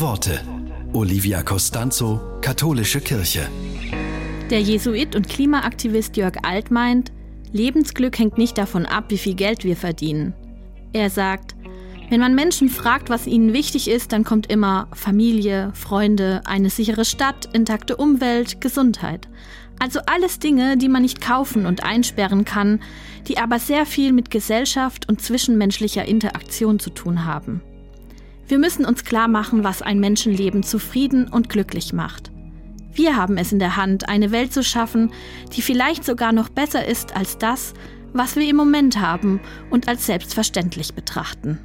Worte. Olivia Costanzo, Katholische Kirche. Der Jesuit und Klimaaktivist Jörg Alt meint, Lebensglück hängt nicht davon ab, wie viel Geld wir verdienen. Er sagt, wenn man Menschen fragt, was ihnen wichtig ist, dann kommt immer Familie, Freunde, eine sichere Stadt, intakte Umwelt, Gesundheit. Also alles Dinge, die man nicht kaufen und einsperren kann, die aber sehr viel mit Gesellschaft und zwischenmenschlicher Interaktion zu tun haben. Wir müssen uns klar machen, was ein Menschenleben zufrieden und glücklich macht. Wir haben es in der Hand, eine Welt zu schaffen, die vielleicht sogar noch besser ist als das, was wir im Moment haben und als selbstverständlich betrachten.